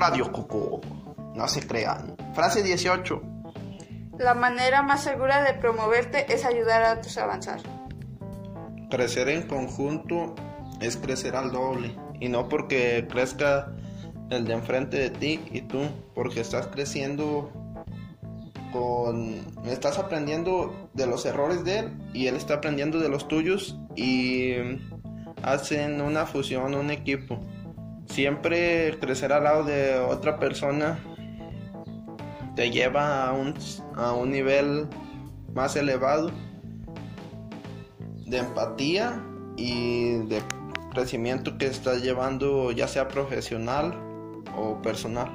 Radio Coco. No se crean. Frase 18. La manera más segura de promoverte es ayudar a otros a avanzar. Crecer en conjunto es crecer al doble. Y no porque crezca el de enfrente de ti y tú, porque estás creciendo con... Estás aprendiendo de los errores de él y él está aprendiendo de los tuyos y hacen una fusión, un equipo. Siempre crecer al lado de otra persona te lleva a un, a un nivel más elevado de empatía y de crecimiento que estás llevando ya sea profesional o personal.